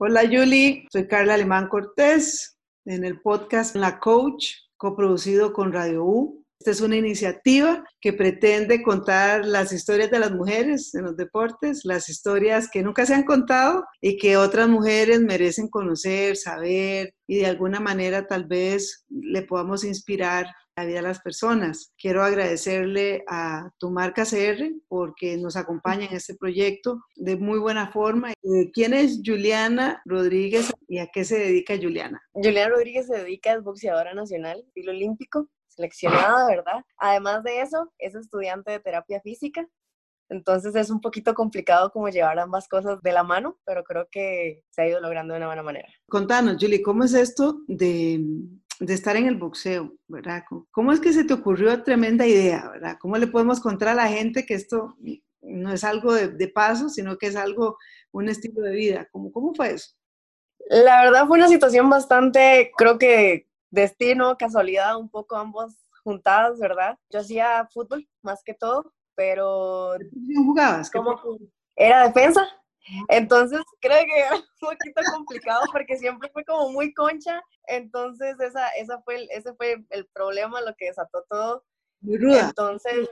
Hola Julie, soy Carla Alemán Cortés en el podcast La Coach, coproducido con Radio U. Esta es una iniciativa que pretende contar las historias de las mujeres en los deportes, las historias que nunca se han contado y que otras mujeres merecen conocer, saber y de alguna manera tal vez le podamos inspirar la vida de las personas. Quiero agradecerle a tu marca CR porque nos acompaña en este proyecto de muy buena forma. Eh, ¿Quién es Juliana Rodríguez y a qué se dedica Juliana? Juliana Rodríguez se dedica, es boxeadora nacional, estilo olímpico, seleccionada, ¿verdad? Además de eso, es estudiante de terapia física. Entonces es un poquito complicado como llevar ambas cosas de la mano, pero creo que se ha ido logrando de una buena manera. Contanos, Julie, ¿cómo es esto de de estar en el boxeo, ¿verdad? ¿Cómo es que se te ocurrió tremenda idea, ¿verdad? ¿Cómo le podemos contar a la gente que esto no es algo de, paso, sino que es algo, un estilo de vida? ¿Cómo, ¿Cómo fue eso? La verdad fue una situación bastante, creo que destino, casualidad, un poco ambos juntadas, ¿verdad? Yo hacía fútbol más que todo, pero... ¿Qué jugabas? ¿Cómo? Era defensa, entonces, creo que era un poquito complicado porque siempre fue como muy concha. Entonces, esa, esa fue el, ese fue el problema, lo que desató todo. Muy ruda. Entonces,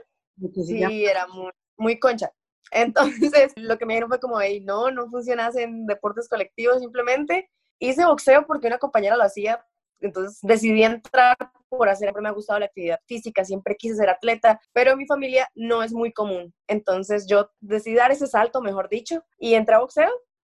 sí, era muy, muy concha. Entonces, lo que me dijeron fue como, hey, no, no funcionas en deportes colectivos, simplemente hice boxeo porque una compañera lo hacía, entonces decidí entrar por hacer, siempre me ha gustado la actividad física, siempre quise ser atleta, pero en mi familia no es muy común. Entonces yo decidí dar ese salto, mejor dicho, y entré a boxeo.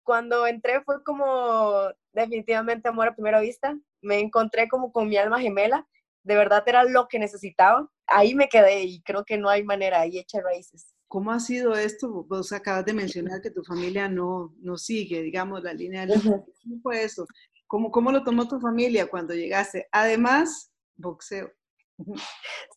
Cuando entré fue como definitivamente amor a primera vista. Me encontré como con mi alma gemela. De verdad era lo que necesitaba. Ahí me quedé y creo que no hay manera, ahí echa raíces. ¿Cómo ha sido esto? Vos acabas de mencionar que tu familia no, no sigue, digamos, la línea de... ¿Cómo fue eso? ¿Cómo, ¿Cómo lo tomó tu familia cuando llegaste? Además, boxeo.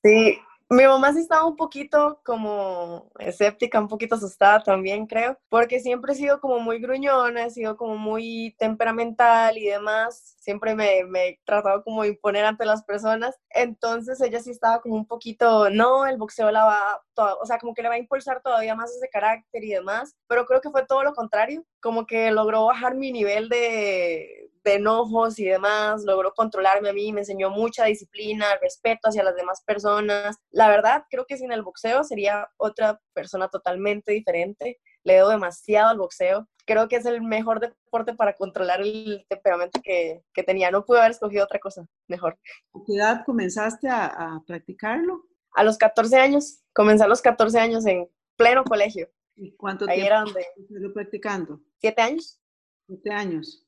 Sí, mi mamá sí estaba un poquito como escéptica, un poquito asustada también, creo, porque siempre he sido como muy gruñona, he sido como muy temperamental y demás, siempre me, me he tratado como de imponer ante las personas, entonces ella sí estaba como un poquito, no, el boxeo la va, o sea, como que le va a impulsar todavía más ese carácter y demás, pero creo que fue todo lo contrario, como que logró bajar mi nivel de, de enojos y demás, logró controlarme a mí, me enseñó mucha disciplina, respeto hacia las demás personas. La verdad, creo que sin el boxeo sería otra persona totalmente diferente. Le debo demasiado al boxeo. Creo que es el mejor deporte para controlar el temperamento que, tenía. No pude haber escogido otra cosa mejor. ¿A qué edad comenzaste a, practicarlo? A los 14 años. Comencé a los 14 años en pleno colegio. ¿Y cuánto Ahí tiempo era donde... practicando? Siete años. Siete años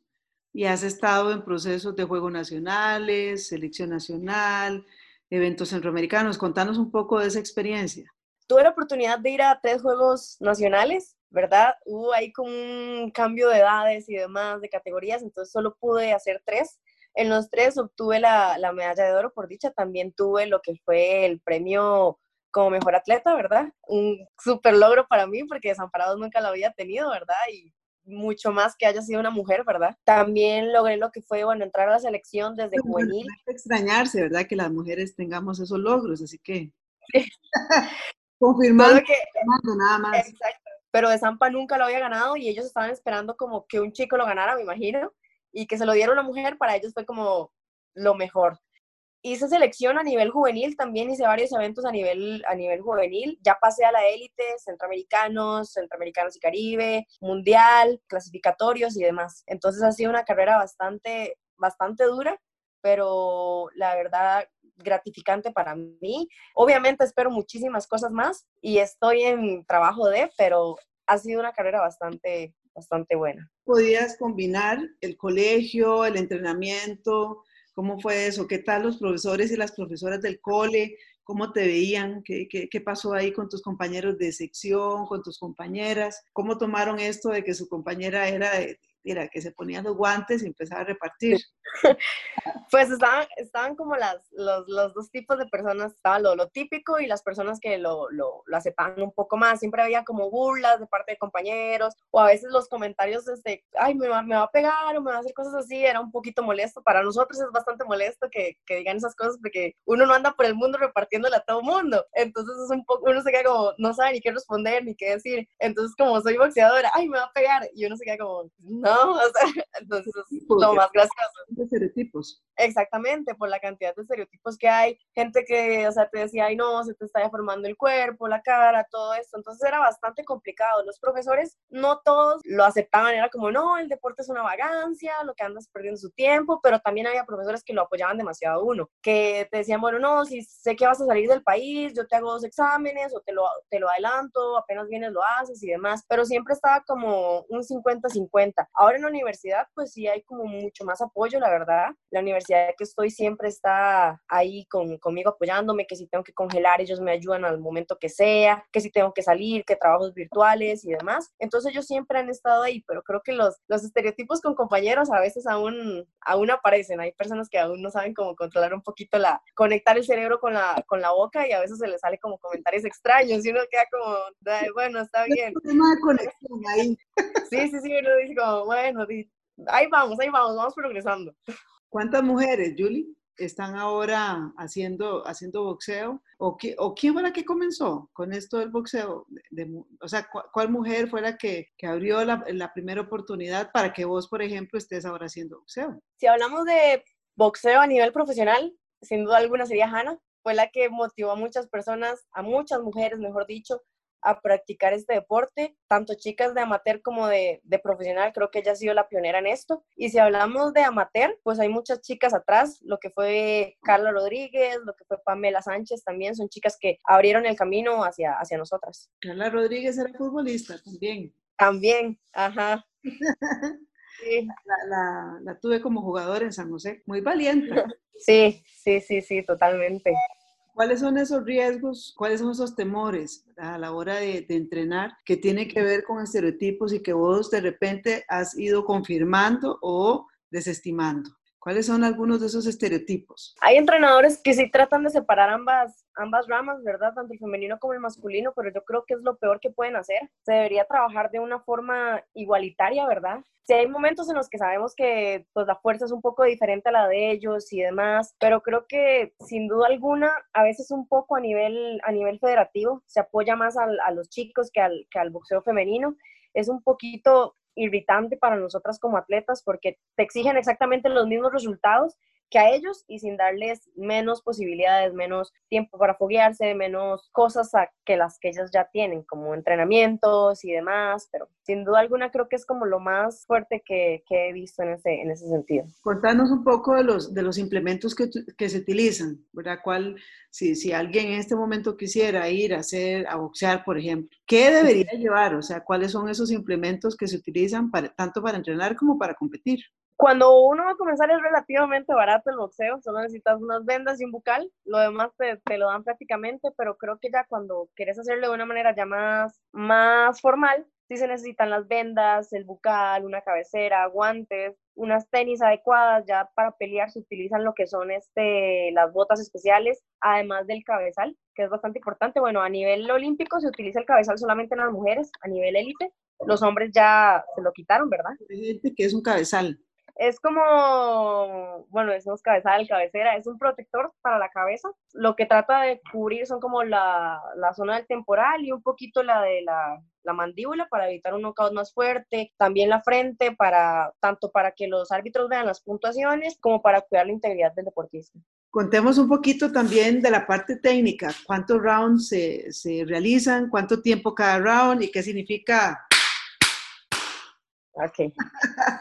y has estado en procesos de Juegos Nacionales, Selección Nacional, eventos centroamericanos. Contanos un poco de esa experiencia. Tuve la oportunidad de ir a tres Juegos Nacionales, ¿verdad? Hubo ahí como un cambio de edades y demás, de categorías, entonces solo pude hacer tres. En los tres obtuve la, la medalla de oro por dicha, también tuve lo que fue el premio como mejor atleta, ¿verdad? Un súper logro para mí porque Desamparados nunca lo había tenido, ¿verdad? Y mucho más que haya sido una mujer, ¿verdad? También logré lo que fue, bueno, entrar a la selección desde juvenil. No extrañarse, ¿verdad? Que las mujeres tengamos esos logros, así que... Confirmando que, nada más. Exacto. Pero de Zampa nunca lo había ganado y ellos estaban esperando como que un chico lo ganara, me imagino, y que se lo diera una mujer, para ellos fue como lo mejor hice selección a nivel juvenil, también hice varios eventos a nivel, a nivel juvenil. Ya pasé a la élite, centroamericanos, centroamericanos y Caribe, mundial, clasificatorios y demás. Entonces ha sido una carrera bastante, bastante dura, pero la verdad gratificante para mí. Obviamente espero muchísimas cosas más y estoy en trabajo de, pero ha sido una carrera bastante, bastante buena. ¿Podías combinar el colegio, el entrenamiento, ¿Cómo fue eso? ¿Qué tal los profesores y las profesoras del cole? ¿Cómo te veían? ¿Qué, qué, pasó ahí con tus compañeros de sección, con tus compañeras? ¿Cómo tomaron esto de que su compañera era mira, que se ponían los guantes y empezaba a repartir. Pues estaban, estaban como las, los, los, dos tipos de personas, estaba lo, lo típico y las personas que lo, lo, lo, aceptaban un poco más. Siempre había como burlas de parte de compañeros o a veces los comentarios desde, ay, me va, me va a pegar o me va a hacer cosas así, era un poquito molesto. Para nosotros es bastante molesto que, que digan esas cosas porque uno no anda por el mundo repartiéndole a todo mundo. Entonces es un poco, uno se queda como, no sabe ni qué responder ni qué decir. Entonces como soy boxeadora, ay, me va a pegar. Y uno se queda como, no, o sea, entonces es lo más gracioso. Estereotipos. Exactamente, por la cantidad de estereotipos que hay. Gente que, o sea, te decía, ay, no, se te está deformando el cuerpo, la cara, todo esto. Entonces era bastante complicado. Los profesores, no todos lo aceptaban. Era como, no, el deporte es una vagancia, lo que andas perdiendo su tiempo. Pero también había profesores que lo apoyaban demasiado a uno. Que te decían, bueno, no, si sé que vas a salir del país, yo te hago dos exámenes o te lo, te lo adelanto, apenas vienes lo haces y demás. Pero siempre estaba como un 50-50. Ahora en la universidad, pues sí hay como mucho más apoyo, la verdad. La universidad que estoy siempre está ahí con, conmigo apoyándome, que si tengo que congelar, ellos me ayudan al momento que sea, que si tengo que salir, que trabajos virtuales y demás. Entonces ellos siempre han estado ahí, pero creo que los, los estereotipos con compañeros a veces aún, aún aparecen. Hay personas que aún no saben cómo controlar un poquito la, conectar el cerebro con la, con la boca y a veces se les sale como comentarios extraños y uno queda como, bueno, está bien. Sí, sí, sí, uno dice como, bueno, ahí vamos, ahí vamos, vamos progresando. ¿Cuántas mujeres, Julie, están ahora haciendo, boxeo? ¿O, qué, ¿O quién fue la que comenzó con esto del boxeo? o sea, ¿cuál mujer fue la que, que abrió la, la, primera oportunidad para que vos, por ejemplo, estés ahora haciendo boxeo? Si hablamos de boxeo a nivel profesional, sin duda alguna sería Hannah. Fue la que motivó a muchas personas, a muchas mujeres, mejor dicho, a practicar este deporte, tanto chicas de amateur como de, de, profesional, creo que ella ha sido la pionera en esto. Y si hablamos de amateur, pues hay muchas chicas atrás, lo que fue Carla Rodríguez, lo que fue Pamela Sánchez también, son chicas que abrieron el camino hacia, hacia nosotras. Carla Rodríguez era futbolista también. También, ajá. Sí. La, la, la, tuve como jugadora en San José, muy valiente. Sí, sí, sí, sí, totalmente. ¿Cuáles son esos riesgos, cuáles son esos temores a la hora de, de, entrenar que tiene que ver con estereotipos y que vos de repente has ido confirmando o desestimando? ¿Cuáles son algunos de esos estereotipos? Hay entrenadores que sí tratan de separar ambas, ambas ramas, ¿verdad? Tanto el femenino como el masculino, pero yo creo que es lo peor que pueden hacer. Se debería trabajar de una forma igualitaria, ¿verdad? Sí hay momentos en los que sabemos que pues la fuerza es un poco diferente a la de ellos y demás, pero creo que sin duda alguna a veces un poco a nivel, a nivel federativo se apoya más a los chicos que al, que al boxeo femenino. Es un poquito irritante para nosotras como atletas porque te exigen exactamente los mismos resultados que a ellos y sin darles menos posibilidades, menos tiempo para foguearse, menos cosas a que las que ellos ya tienen, como entrenamientos y demás, pero sin duda alguna creo que es como lo más fuerte que, que he visto en ese, en ese sentido. Contanos un poco de los, de los implementos que, que se utilizan, ¿verdad? ¿Cuál, si, si alguien en este momento quisiera ir a hacer, a boxear, por ejemplo, ¿qué debería llevar? O sea, ¿cuáles son esos implementos que se utilizan tanto para entrenar como para competir? Cuando uno va a comenzar es relativamente barato el boxeo, solo necesitas unas vendas y un bucal, lo demás te, te, lo dan prácticamente, pero creo que ya cuando quieres hacerlo de una manera ya más, más formal, sí se necesitan las vendas, el bucal, una cabecera, guantes, unas tenis adecuadas, ya para pelear se utilizan lo que son este, las botas especiales, además del cabezal, que es bastante importante. Bueno, a nivel olímpico se utiliza el cabezal solamente en las mujeres, a nivel élite, los hombres ya se lo quitaron, ¿verdad? que es un cabezal. Es como, bueno, decimos cabezal, cabecera, es un protector para la cabeza. Lo que trata de cubrir son como la, la zona del temporal y un poquito la de la, la mandíbula para evitar un knockout más fuerte, también la frente para tanto para que los árbitros vean las puntuaciones como para cuidar la integridad del deportista. Contemos un poquito también de la parte técnica, cuántos rounds se, se realizan, cuánto tiempo cada round y qué significa Ok.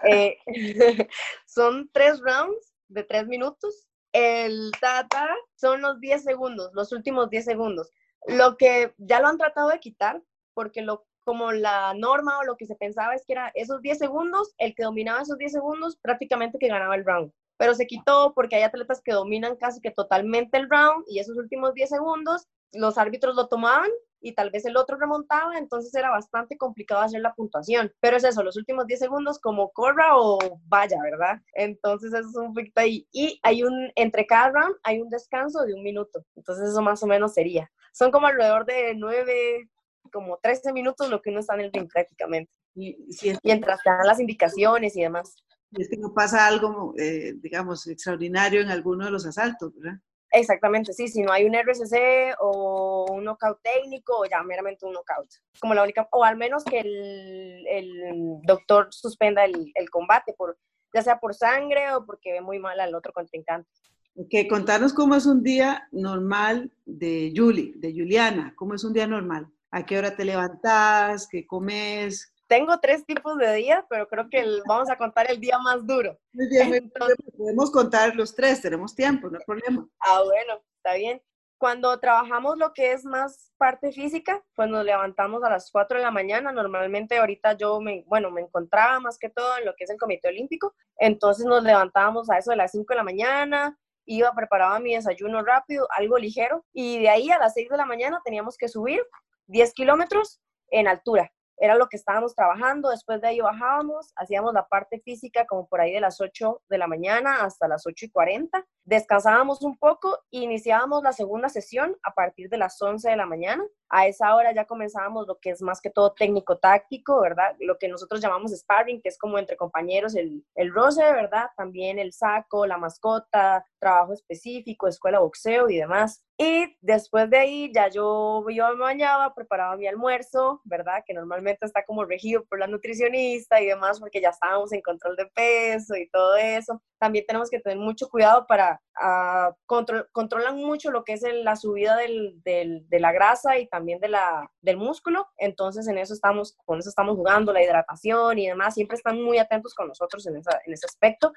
Eh, son tres rounds de tres minutos. El tata son los 10 segundos, los últimos 10 segundos. Lo que ya lo han tratado de quitar, porque lo, como la norma o lo que se pensaba es que era esos 10 segundos, el que dominaba esos 10 segundos prácticamente que ganaba el round. Pero se quitó porque hay atletas que dominan casi que totalmente el round y esos últimos 10 segundos los árbitros lo tomaban y tal vez el otro remontaba, entonces era bastante complicado hacer la puntuación. Pero es eso, los últimos 10 segundos como corra o vaya, ¿verdad? Entonces eso es un poquito ahí. Y hay un, entre cada round hay un descanso de un minuto. Entonces eso más o menos sería. Son como alrededor de 9, como 13 minutos lo que uno está en el ring prácticamente. Y, mientras te dan las indicaciones y demás. Y es que no pasa algo, eh, digamos, extraordinario en alguno de los asaltos, ¿verdad? Exactamente, sí, si no hay un RCC o un knockout técnico o ya meramente un knockout. Como la única, o al menos que el, doctor suspenda el, combate, por, ya sea por sangre o porque ve muy mal al otro contrincante. Ok, contanos cómo es un día normal de Julie, de Juliana, cómo es un día normal. ¿A qué hora te levantas? ¿Qué comes? Tengo tres tipos de días, pero creo que vamos a contar el día más duro. Muy bien, podemos contar los tres, tenemos tiempo, no hay problema. Ah, bueno, está bien. Cuando trabajamos lo que es más parte física, pues nos levantamos a las 4 de la mañana. Normalmente ahorita yo me, bueno, me encontraba más que todo en lo que es el Comité Olímpico. Entonces nos levantábamos a eso de las 5 de la mañana, iba, preparaba mi desayuno rápido, algo ligero, y de ahí a las 6 de la mañana teníamos que subir 10 kilómetros en altura era lo que estábamos trabajando, después de ahí bajábamos, hacíamos la parte física como por ahí de las 8 de la mañana hasta las 8 y 40, descansábamos un poco e iniciábamos la segunda sesión a partir de las 11 de la mañana. A esa hora ya comenzábamos lo que es más que todo técnico-táctico, ¿verdad? Lo que nosotros llamamos sparring, que es como entre compañeros el, el roce, ¿verdad? También el saco, la mascota, trabajo específico, escuela boxeo y demás. Y después de ahí ya yo, yo me bañaba, preparaba mi almuerzo, ¿verdad? Que normalmente está como regido por la nutricionista y demás, porque ya estábamos en control de peso y todo eso. También tenemos que tener mucho cuidado para uh, control, controlan mucho lo que es la subida del, del, de la grasa y también de la, del músculo. Entonces en eso estamos, con eso estamos jugando, la hidratación y demás. Siempre están muy atentos con nosotros en, esa, en ese aspecto.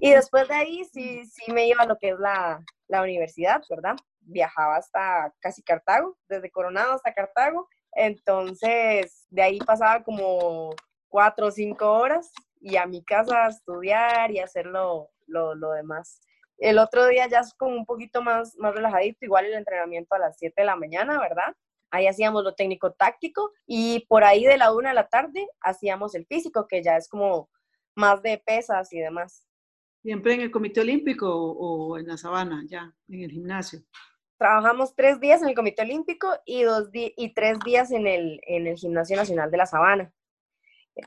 Y después de ahí sí, sí me iba a lo que es la, la universidad, ¿verdad? Viajaba hasta casi Cartago, desde Coronado hasta Cartago. Entonces, de ahí pasaba como cuatro o cinco horas y a mi casa a estudiar y hacer lo, lo, lo, demás. El otro día ya es como un poquito más, más relajadito, igual el entrenamiento a las 7 de la mañana, ¿verdad? Ahí hacíamos lo técnico táctico y por ahí de la una de la tarde hacíamos el físico, que ya es como más de pesas y demás. ¿Siempre en el Comité Olímpico o, en la sabana, ya, en el gimnasio? Trabajamos tres días en el Comité Olímpico y, dos y tres días en el, en el Gimnasio Nacional de la Sabana,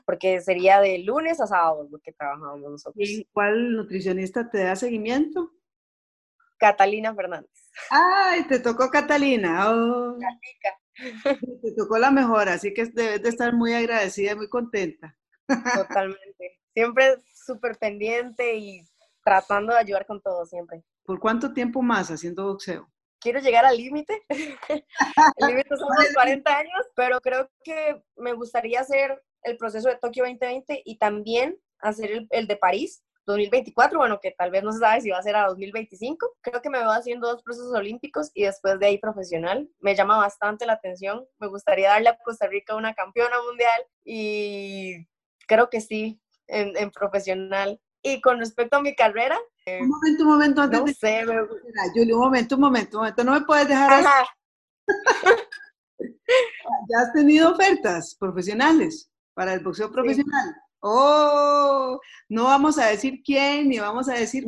porque sería de lunes a sábado lo que trabajábamos nosotros. ¿Y cuál nutricionista te da seguimiento? Catalina Fernández. ¡Ay, te tocó Catalina! Oh. Te tocó la mejor, así que debes de estar muy agradecida y muy contenta. Totalmente. Siempre súper pendiente y tratando de ayudar con todo siempre. ¿Por cuánto tiempo más haciendo boxeo? Quiero llegar al límite. el límite son los 40 años, pero creo que me gustaría hacer el proceso de Tokio 2020 y también hacer el, el de París 2024, bueno, que tal vez no se sabe si va a ser a 2025. Creo que me veo haciendo dos procesos olímpicos y después de ahí profesional. Me llama bastante la atención. Me gustaría darle a Costa Rica una campeona mundial y creo que sí, en, profesional. Y con respecto a mi carrera... Eh, un momento, un momento, antes no sé, Julie, un momento, un momento, un momento, no me puedes dejar ¿Ya has tenido ofertas profesionales para el boxeo profesional? Oh, no vamos a decir quién, ni vamos a decir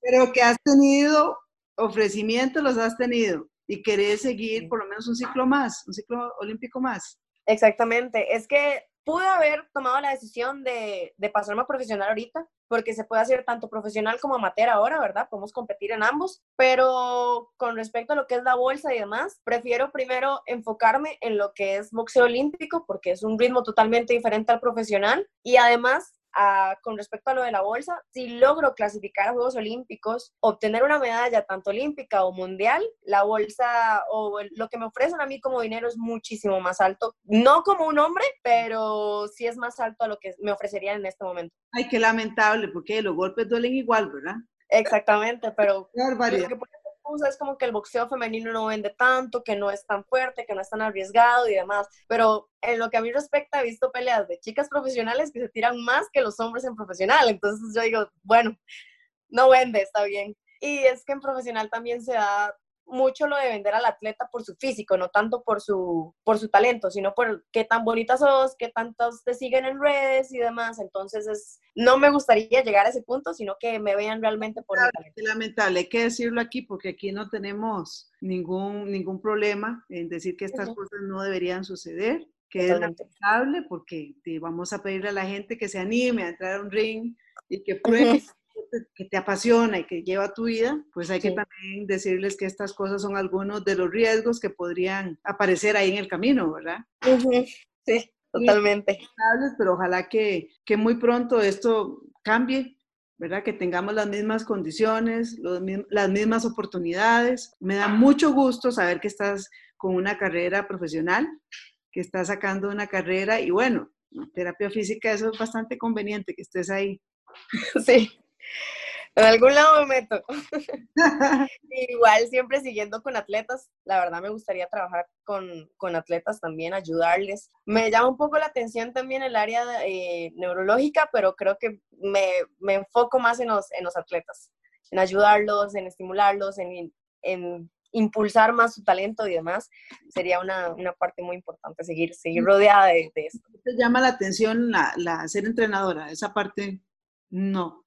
pero que has tenido ofrecimientos, los has tenido y querés seguir por lo menos un ciclo más, un ciclo olímpico más. Exactamente, es que pude haber tomado la decisión de, de, pasarme a profesional ahorita, porque se puede hacer tanto profesional como amateur ahora, ¿verdad? Podemos competir en ambos, pero con respecto a lo que es la bolsa y demás, prefiero primero enfocarme en lo que es boxeo olímpico, porque es un ritmo totalmente diferente al profesional, y además con respecto a lo de la bolsa, si logro clasificar a Juegos Olímpicos, obtener una medalla tanto olímpica o mundial, la bolsa o lo que me ofrecen a mí como dinero es muchísimo más alto. No como un hombre, pero sí es más alto a lo que me ofrecerían en este momento. Ay, qué lamentable, porque los golpes duelen igual, ¿verdad? Exactamente, pero es como que el boxeo femenino no vende tanto, que no es tan fuerte, que no es tan arriesgado y demás. Pero en lo que a mí respecta, he visto peleas de chicas profesionales que se tiran más que los hombres en profesional. Entonces yo digo, bueno, no vende, está bien. Y es que en profesional también se da mucho lo de vender al atleta por su físico, no tanto por su, por su talento, sino por qué tan bonita sos, qué tantos te siguen en redes y demás. Entonces, es, no me gustaría llegar a ese punto, sino que me vean realmente por mi talento. Lamentable, hay que decirlo aquí porque aquí no tenemos ningún, ningún problema en decir que estas cosas no deberían suceder que es lamentable porque vamos a pedirle a la gente que se anime a entrar a un ring y que pruebe que te apasiona y que lleva tu vida, pues hay que también decirles que estas cosas son algunos de los riesgos que podrían aparecer ahí en el camino, ¿verdad? Sí, totalmente. Pero ojalá que, que muy pronto esto cambie, ¿verdad? Que tengamos las mismas condiciones, las mismas oportunidades. Me da mucho gusto saber que estás con una carrera profesional, que estás sacando una carrera y bueno, terapia física, eso es bastante conveniente que estés ahí. Sí, en algún lado me meto. Igual siempre siguiendo con atletas, la verdad me gustaría trabajar con, con, atletas también, ayudarles. Me llama un poco la atención también el área eh, neurológica, pero creo que me, me, enfoco más en los, en los atletas, en ayudarlos, en estimularlos, en, en impulsar más su talento y demás, sería una, una parte muy importante, seguir, seguir rodeada de, de esto. ¿Te llama la atención la, la ser entrenadora? Esa parte no.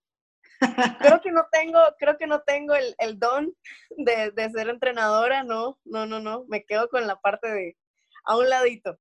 Creo que no tengo, creo que no tengo el, el don de, de, ser entrenadora, no, no, no, no, me quedo con la parte de a un ladito,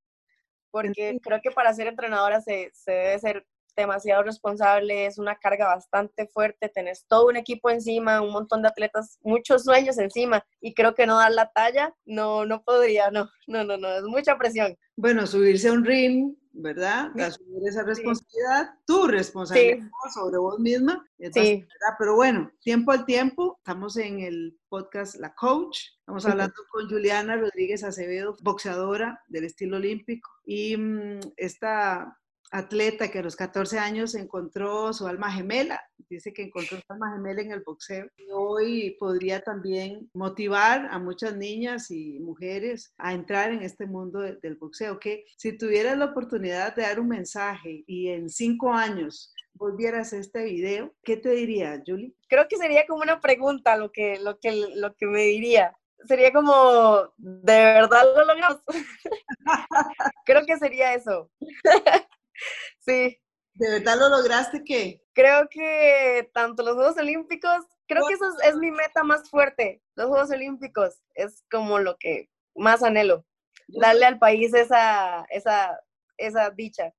porque creo que para ser entrenadora se, se debe ser demasiado responsable, es una carga bastante fuerte, tenés todo un equipo encima, un montón de atletas, muchos sueños encima, y creo que no dar la talla, no, no podría, no, no, no, no, es mucha presión. Bueno, subirse a un ring, ¿verdad? Asumir esa responsabilidad, tu responsabilidad sobre vos misma. Sí. Pero bueno, tiempo al tiempo, estamos en el podcast La Coach, estamos hablando con Juliana Rodríguez Acevedo, boxeadora del estilo olímpico, y mm, esta atleta que a los 14 años encontró su alma gemela, dice que encontró su alma gemela en el boxeo. Hoy podría también motivar a muchas niñas y mujeres a entrar en este mundo del boxeo, que si tuvieras la oportunidad de dar un mensaje y en cinco años volvieras a este video, ¿qué te diría, Julie? Creo que sería como una pregunta lo que, lo que, lo que me diría sería como, ¿de verdad lo logramos? Creo que sería eso. sí. ¿De verdad lo lograste qué? Creo que tanto los Juegos Olímpicos, creo que eso es, mi meta más fuerte. Los Juegos Olímpicos es como lo que más anhelo. Darle al país esa, esa, esa dicha.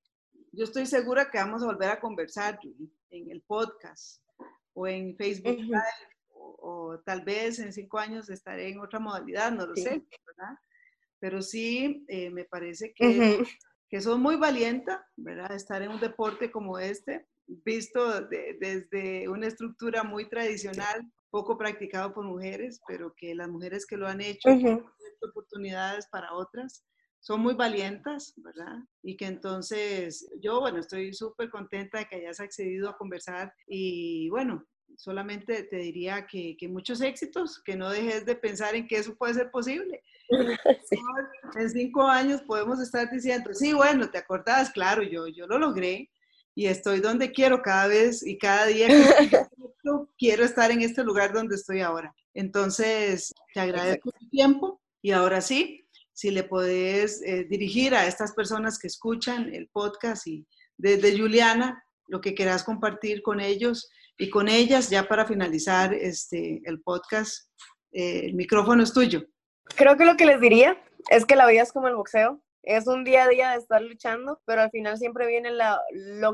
Yo estoy segura que vamos a volver a conversar en el podcast o en Facebook Live o, tal vez en cinco años estaré en otra modalidad, no lo sé, ¿verdad? Pero sí, eh, me parece que que son muy valienta, ¿verdad? Estar en un deporte como este, visto desde una estructura muy tradicional, poco practicado por mujeres, pero que las mujeres que lo han hecho, han oportunidades para otras, son muy valientas, ¿verdad? Y que entonces yo, bueno, estoy súper contenta de que hayas accedido a conversar y bueno, solamente te diría que, que, muchos éxitos, que no dejes de pensar en que eso puede ser posible. En cinco años podemos estar diciendo, sí, bueno, te acordás, claro, yo, yo lo logré y estoy donde quiero cada vez y cada día que quiero estar en este lugar donde estoy ahora. Entonces, te agradezco tu tiempo y ahora sí, si le podés eh, dirigir a estas personas que escuchan el podcast y desde Juliana, lo que quieras compartir con ellos y con ellas, ya para finalizar este, el podcast, eh, el micrófono es tuyo. Creo que lo que les diría es que la vida es como el boxeo. Es un día a día de estar luchando, pero al final siempre viene lo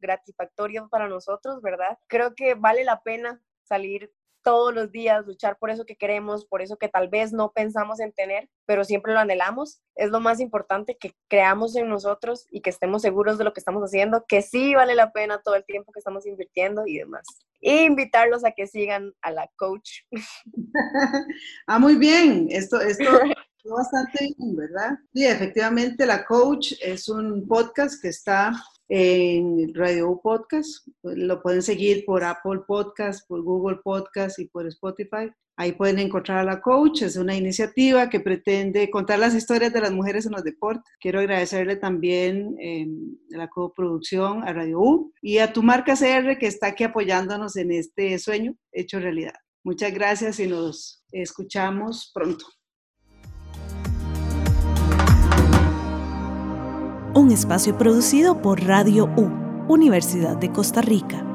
gratificatorio para nosotros, ¿verdad? Creo que vale la pena salir todos los días, luchar por eso que queremos, por eso que tal vez no pensamos en tener, pero siempre lo anhelamos. Es lo más importante que creamos en nosotros y que estemos seguros de lo que estamos haciendo, que sí vale la pena todo el tiempo que estamos invirtiendo y demás e invitarlos a que sigan a la coach. ah, muy bien, esto, esto bastante bien, ¿verdad? Sí, efectivamente, la coach es un podcast que está en Radio Podcast. Lo pueden seguir por Apple Podcast, por Google Podcast y por Spotify. Ahí pueden encontrar a la coach. Es una iniciativa que pretende contar las historias de las mujeres en los deportes. Quiero agradecerle también eh, la coproducción a Radio U y a tu marca CR que está aquí apoyándonos en este sueño hecho realidad. Muchas gracias y nos escuchamos pronto. Un espacio producido por Radio U, Universidad de Costa Rica.